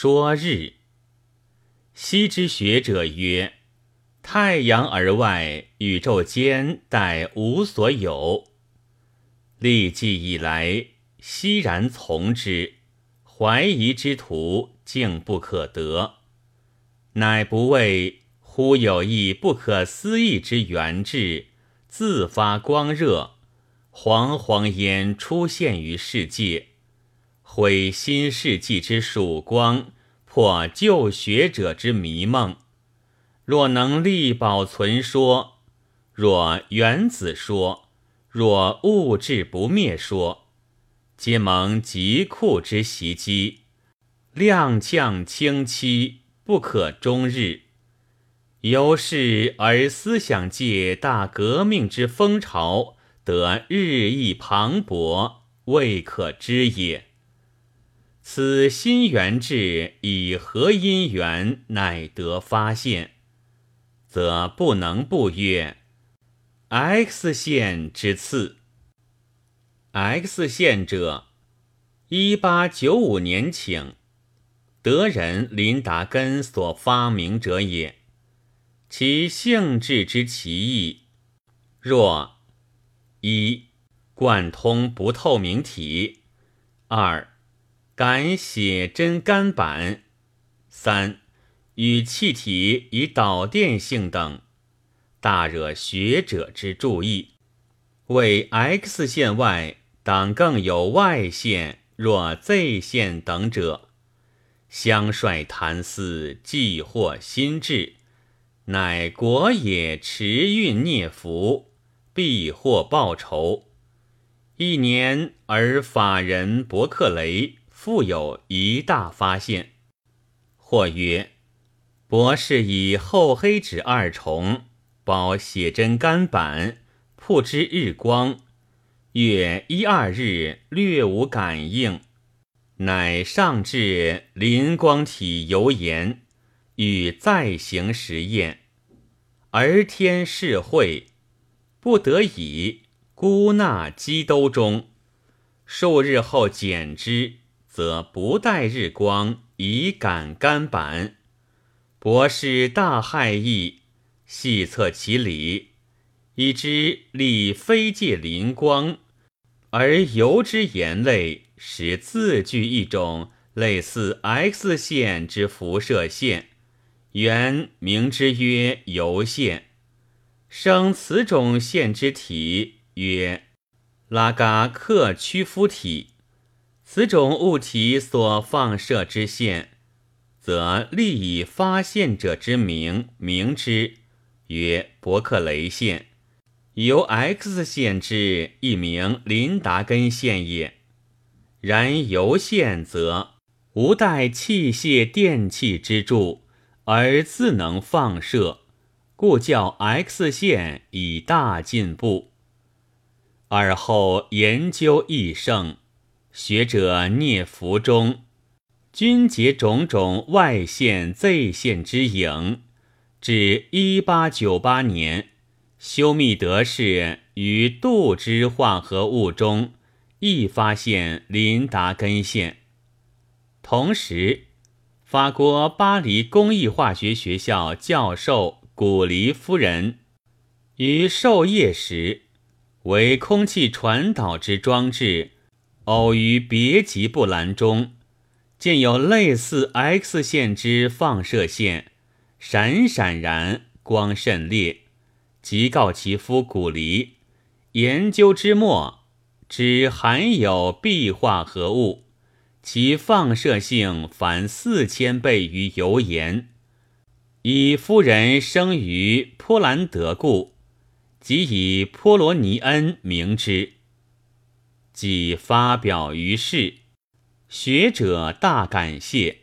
说日。昔之学者曰：太阳而外，宇宙间殆无所有。历纪以来，熙然从之，怀疑之徒竟不可得。乃不谓忽有一不可思议之源质，自发光热，惶惶焉出现于世界，毁新世纪之曙光，破旧学者之迷梦。若能力保存说，若原子说，若物质不灭说，皆蒙极酷之袭击，踉跄清凄。不可终日，由是而思想界大革命之风潮得日益磅礴，未可知也。此新元制以何因缘乃得发现，则不能不曰 X 线之次。X 线者，一八九五年请。德人林达根所发明者也，其性质之奇异，若一贯通不透明体，二敢写真干板，三与气体以导电性等，大惹学者之注意。为 X 线外，当更有 Y 线，若 Z 线等者。相率谈思，既获心智，乃国也持运孽福，必获报仇。一年而法人伯克雷复有一大发现，或曰：博士以厚黑纸二重包写真干板，曝之日光，月一二日略无感应。乃上至磷光体油盐，欲再行实验，而天是会，不得已孤纳机兜中。数日后减之，则不待日光，以感干板。博士大骇异，细测其理，已知力非借灵光，而油之言类。使自具一种类似 X 线之辐射线，原名之曰油线，生此种线之体曰拉嘎克屈夫体。此种物体所放射之线，则立以发现者之名，名之曰伯克雷线，由 X 线之一名林达根线也。然由线则无待器械电器之助，而自能放射，故叫 X 线以大进步。而后研究益盛，学者聂福中，均结种种外线 Z 线之影。至一八九八年，修密德氏于度之化合物中。亦发现林达根线。同时，法国巴黎工艺化学学校教授古黎夫人于授业时，为空气传导之装置，偶于别极布兰中见有类似 X 线之放射线，闪闪然，光甚烈，即告其夫古黎。研究之末。只含有壁化合物，其放射性凡四千倍于油盐。以夫人生于波兰德故，即以波罗尼恩名之。即发表于世，学者大感谢。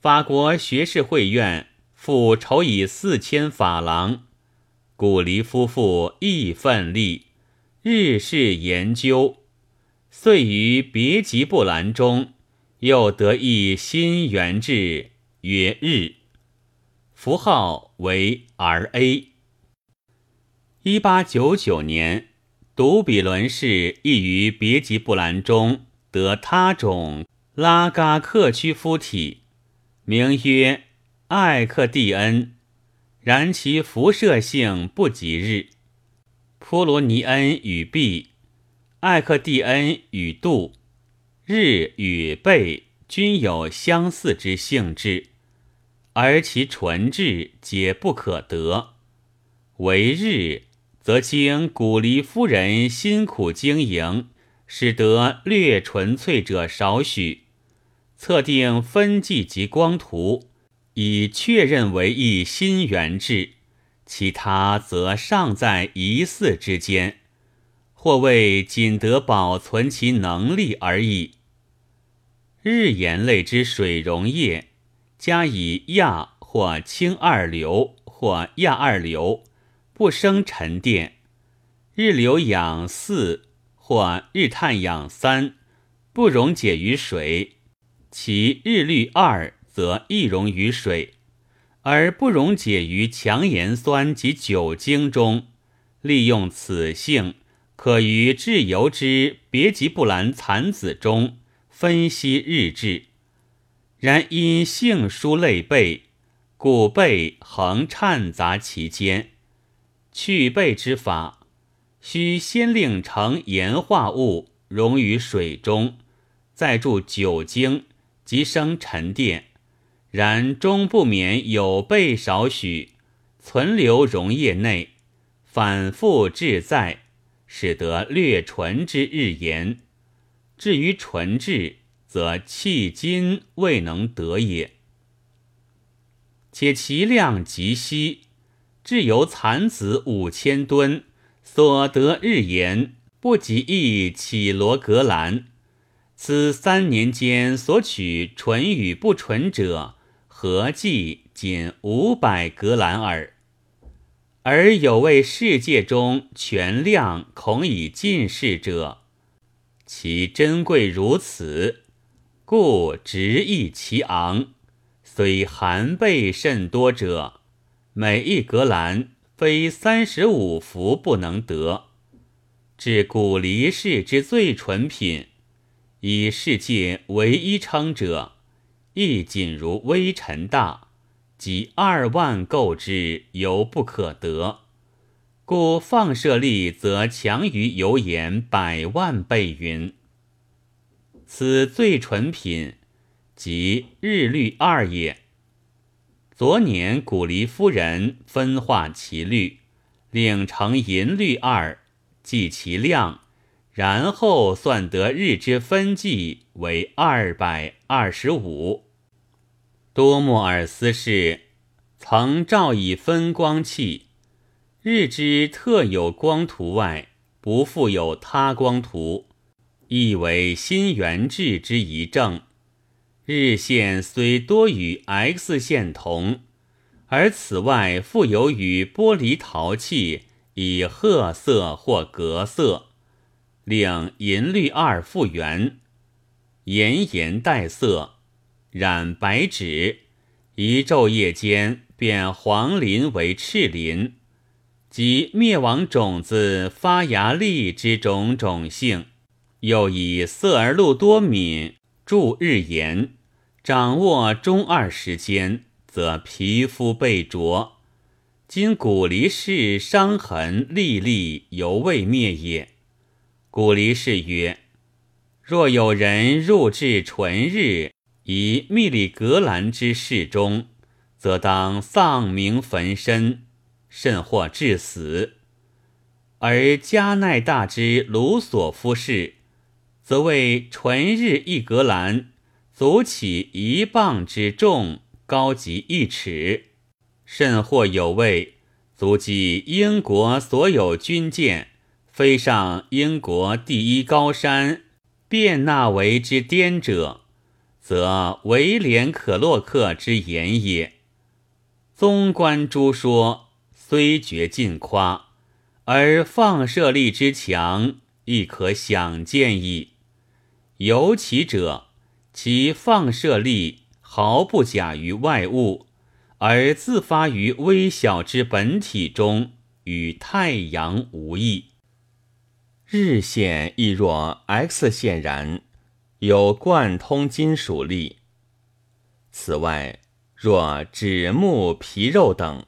法国学士会院复筹以四千法郎，古黎夫妇亦奋力。日事研究，遂于别吉布兰中又得一新元制，曰日，符号为 R.A。一八九九年，独比伦氏亦于别吉布兰中得他种拉嘎克屈夫体，名曰艾克蒂恩，然其辐射性不及日。普罗尼恩与毕，艾克蒂恩与度，日与贝均有相似之性质，而其纯质皆不可得。为日，则经古离夫人辛苦经营，使得略纯粹者少许。测定分际及光图，以确认为一新源质，其他则尚在疑似之间，或为仅得保存其能力而已。日盐类之水溶液，加以亚或氢二硫或亚二硫，不生沉淀；日硫氧四或日碳氧三，不溶解于水。其日氯二则易溶于水，而不溶解于强盐酸及酒精中。利用此性，可于制油之别吉布兰残子中分析日质。然因性疏类背，故背横掺杂其间。去背之法，须先令成盐化物溶于水中，再注酒精。即生沉淀，然终不免有备少许，存留溶液内，反复制在，使得略纯之日盐。至于纯质，则迄今未能得也。且其量极稀，至由蚕子五千吨，所得日盐不及一绮罗格兰。此三年间所取纯与不纯者，合计仅五百格兰耳。而有为世界中全量恐以尽世者，其珍贵如此，故直溢其昂。虽含贝甚多者，每一格兰非三十五福不能得。至古离世之最纯品。以世界唯一称者，亦仅如微尘大，即二万构之，犹不可得。故放射力则强于油盐百万倍云。此最纯品，即日绿二也。昨年古离夫人分化其律，令成银律二，计其量。然后算得日之分计为二百二十五。多莫尔斯是曾照以分光器，日之特有光图外，不复有他光图，亦为新元制之一证。日线虽多与 X 线同，而此外复有与玻璃陶器以褐色或革色。令银绿二复原，炎炎带色，染白纸，一昼夜间变黄鳞为赤鳞，即灭亡种子发芽粒之种种性。又以色而露多敏，注日炎，掌握中二时间，则皮肤被灼。今古离氏伤痕历历，犹未灭也。古离氏曰：“若有人入至纯日以密里格兰之室中，则当丧名焚身，甚或致死。而加奈大之卢索夫氏，则为纯日一格兰，足起一磅之重，高及一尺，甚或有位，足及英国所有军舰。”飞上英国第一高山便纳维之巅者，则威廉可洛克之言也。纵观诸说，虽觉尽夸，而放射力之强，亦可想见矣。尤其者，其放射力毫不假于外物，而自发于微小之本体中，与太阳无异。日线亦若 X 线然，有贯通金属力。此外，若指目、皮肉等，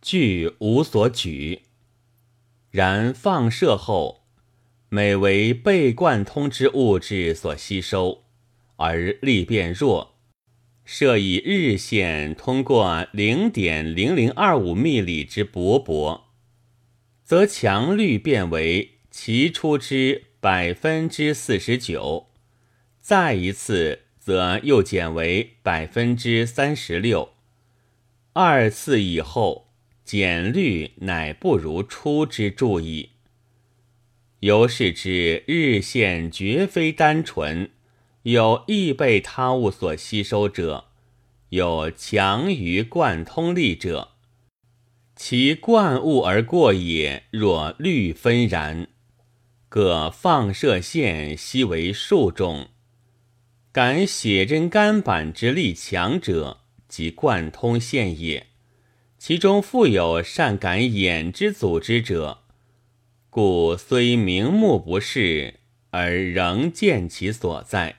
俱无所举。然放射后，每为被贯通之物质所吸收，而力变弱。设以日线通过零点零零二五密里之薄薄，则强率变为其出之百分之四十九，再一次则又减为百分之三十六，二次以后减率乃不如初之注意。由是之日线绝非单纯。有易被他物所吸收者，有强于贯通力者，其贯物而过也。若律分然，各放射线悉为数种。感写真干板之力强者，即贯通线也。其中复有善感眼之组织者，故虽明目不视，而仍见其所在。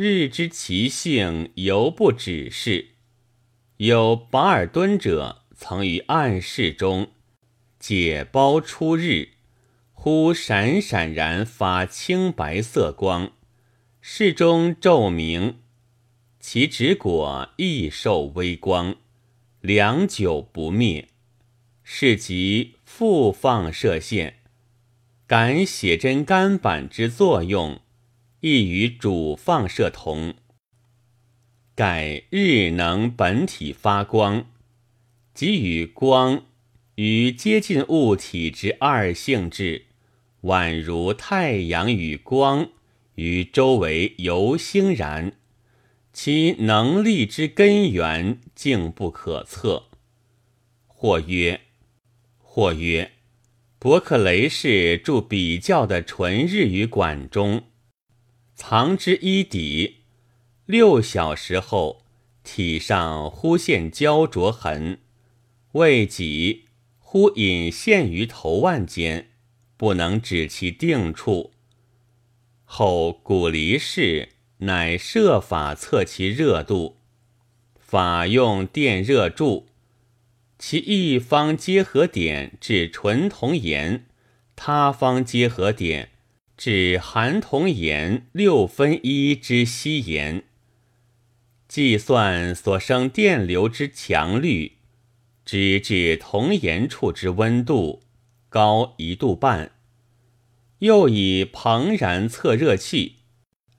日之其性，犹不止是。有保尔敦者，曾于暗室中解包出日，忽闪闪然发青白色光，室中昼明，其指果亦受微光，良久不灭。是即复放射线，感写真干板之作用。亦与主放射同。盖日能本体发光，即与光与接近物体之二性质，宛如太阳与光于周围游星然，其能力之根源竟不可测。或曰，或曰，伯克雷氏著比较的纯日语馆中。藏之衣底，六小时后，体上忽现焦灼痕，未几，忽隐现于头腕间，不能指其定处。后古离氏乃设法测其热度，法用电热柱，其一方结合点至纯铜盐，他方结合点。指含铜盐六分一之稀盐，计算所生电流之强率，直至铜盐处之温度高一度半。又以庞然测热器，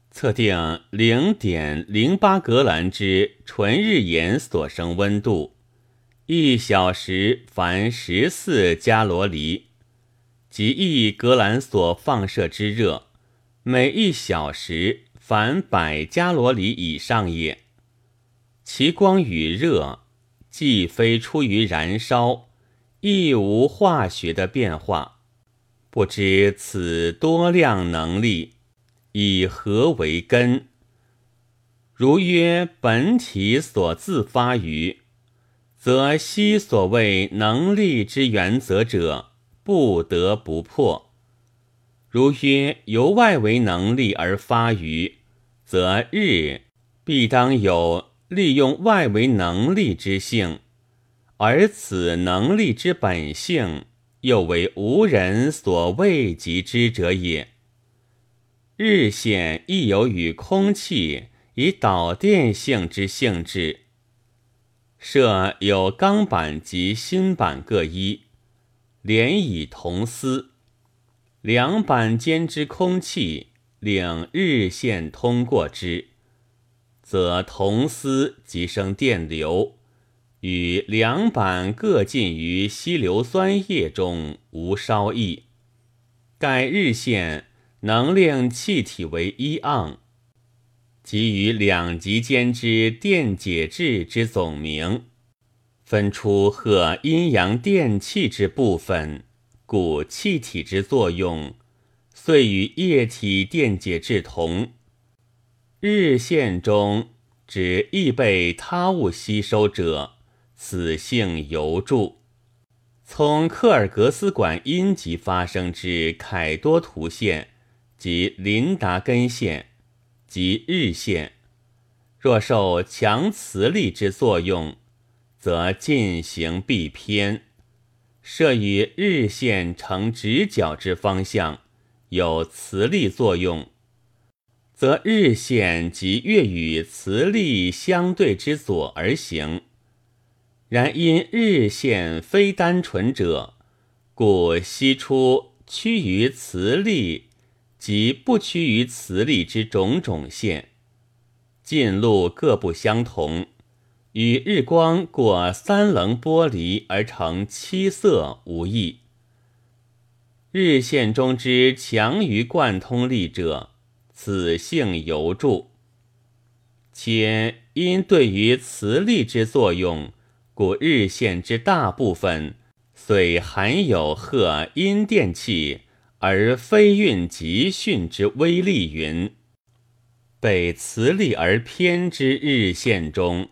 测定零点零八格兰之纯日盐所生温度，一小时凡十四加罗里。即一格兰所放射之热，每一小时凡百加罗里以上也。其光与热，既非出于燃烧，亦无化学的变化。不知此多量能力以何为根？如曰本体所自发于，则悉所谓能力之原则者。不得不破。如曰由外为能力而发于，则日必当有利用外为能力之性，而此能力之本性又为无人所未及之者也。日线亦有与空气以导电性之性质，设有钢板及新板各一。连以铜丝，两板间之空气令日线通过之，则铜丝即生电流，与两板各浸于稀硫酸液中无稍异。盖日线能令气体为一盎，即与两极间之电解质之总名。分出和阴阳电气之部分，故气体之作用，遂与液体电解质同。日线中指易被他物吸收者，此性尤著。从克尔格斯管阴极发生之凯多图线及林达根线及日线，若受强磁力之作用，则进行必偏。设于日线呈直角之方向，有磁力作用，则日线即越与磁力相对之左而行。然因日线非单纯者，故析出趋于磁力及不趋于磁力之种种线，进路各不相同。与日光过三棱玻璃而成七色无异。日线中之强于贯通力者，此性犹著。且因对于磁力之作用，故日线之大部分虽含有贺阴电气，而非运极迅之微力云，被磁力而偏之日线中。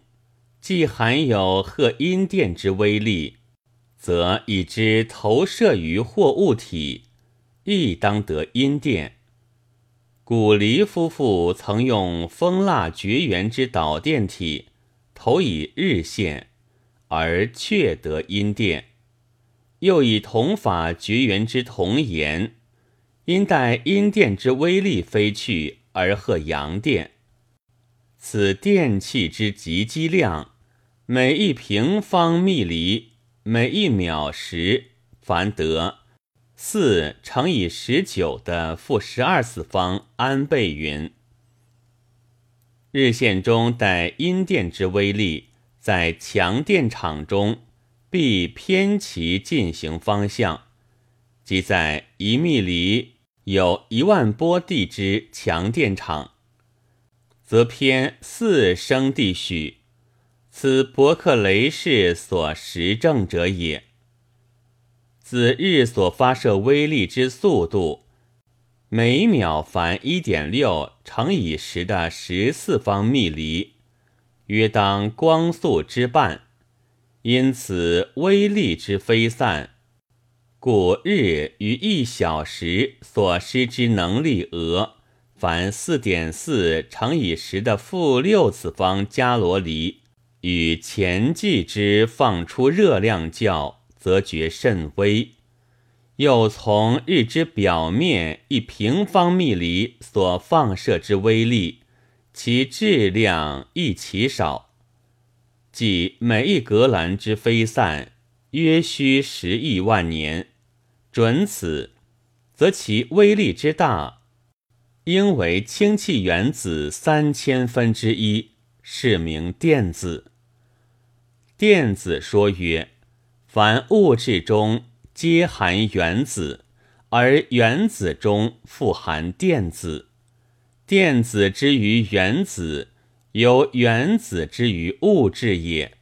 既含有贺阴电之威力，则已知投射于或物体，亦当得阴电。古离夫妇曾用蜂蜡绝缘之导电体投以日线，而却得阴电；又以铜法绝缘之铜盐，因待阴电之威力飞去，而贺阳电。此电气之极机量。每一平方密厘，每一秒时，凡得四乘以十九的负十二次方安倍云。日线中带阴电之威力，在强电场中必偏其进行方向，即在一密厘有一万波地之强电场，则偏四升地许。此伯克雷氏所实证者也。子日所发射微粒之速度，每秒凡一点六乘以十的十次方密厘，约当光速之半。因此微粒之飞散，故日于一小时所失之能力额，凡四点四乘以十的负六次方伽罗厘。与前计之放出热量较，则觉甚微。又从日之表面一平方米里所放射之微粒，其质量亦其少。即每一格兰之飞散，约需十亿万年。准此，则其威力之大，应为氢气原子三千分之一，是名电子。电子说曰：凡物质中皆含原子，而原子中富含电子。电子之于原子，由原子之于物质也。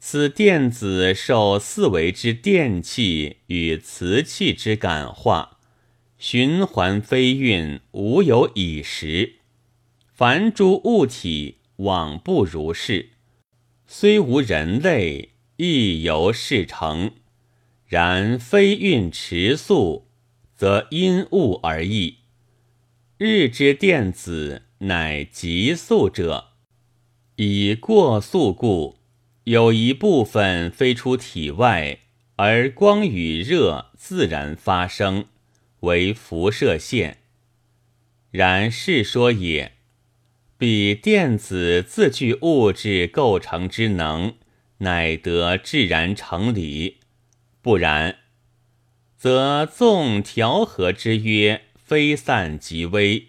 此电子受四维之电气与磁气之感化，循环飞运，无有已时。凡诸物体往不如是。虽无人类，亦由是成。然非运迟速，则因物而异。日之电子乃极速者，以过速故，有一部分飞出体外，而光与热自然发生，为辐射线。然是说也。彼电子自具物质构成之能，乃得自然成理；不然，则纵调和之曰非散即微，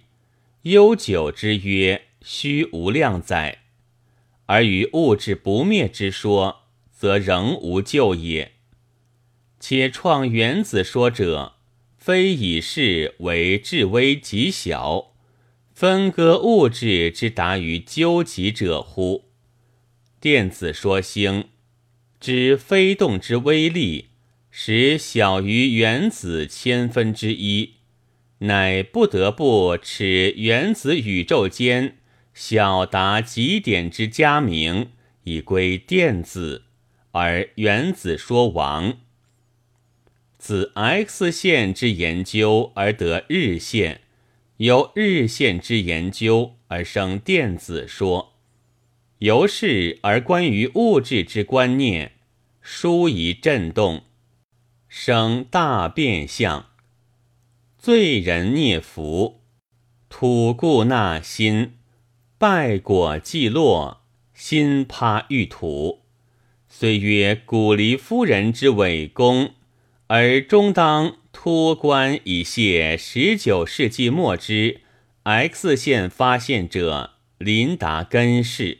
悠久之曰虚无量载，而于物质不灭之说，则仍无救也。且创原子说者，非以是为至微极小。分割物质之达于究极者乎？电子说星，之飞动之威力，使小于原子千分之一，乃不得不持原子宇宙间小达极点之佳名，以归电子，而原子说亡。自 X 线之研究而得日线。由日线之研究而生电子说，由是而关于物质之观念，殊以震动，生大变相。罪人孽福，土故纳心，败果既落，心趴欲土。虽曰古离夫人之伟功，而终当托官以谢十九世纪末之 X 线发现者林达根氏。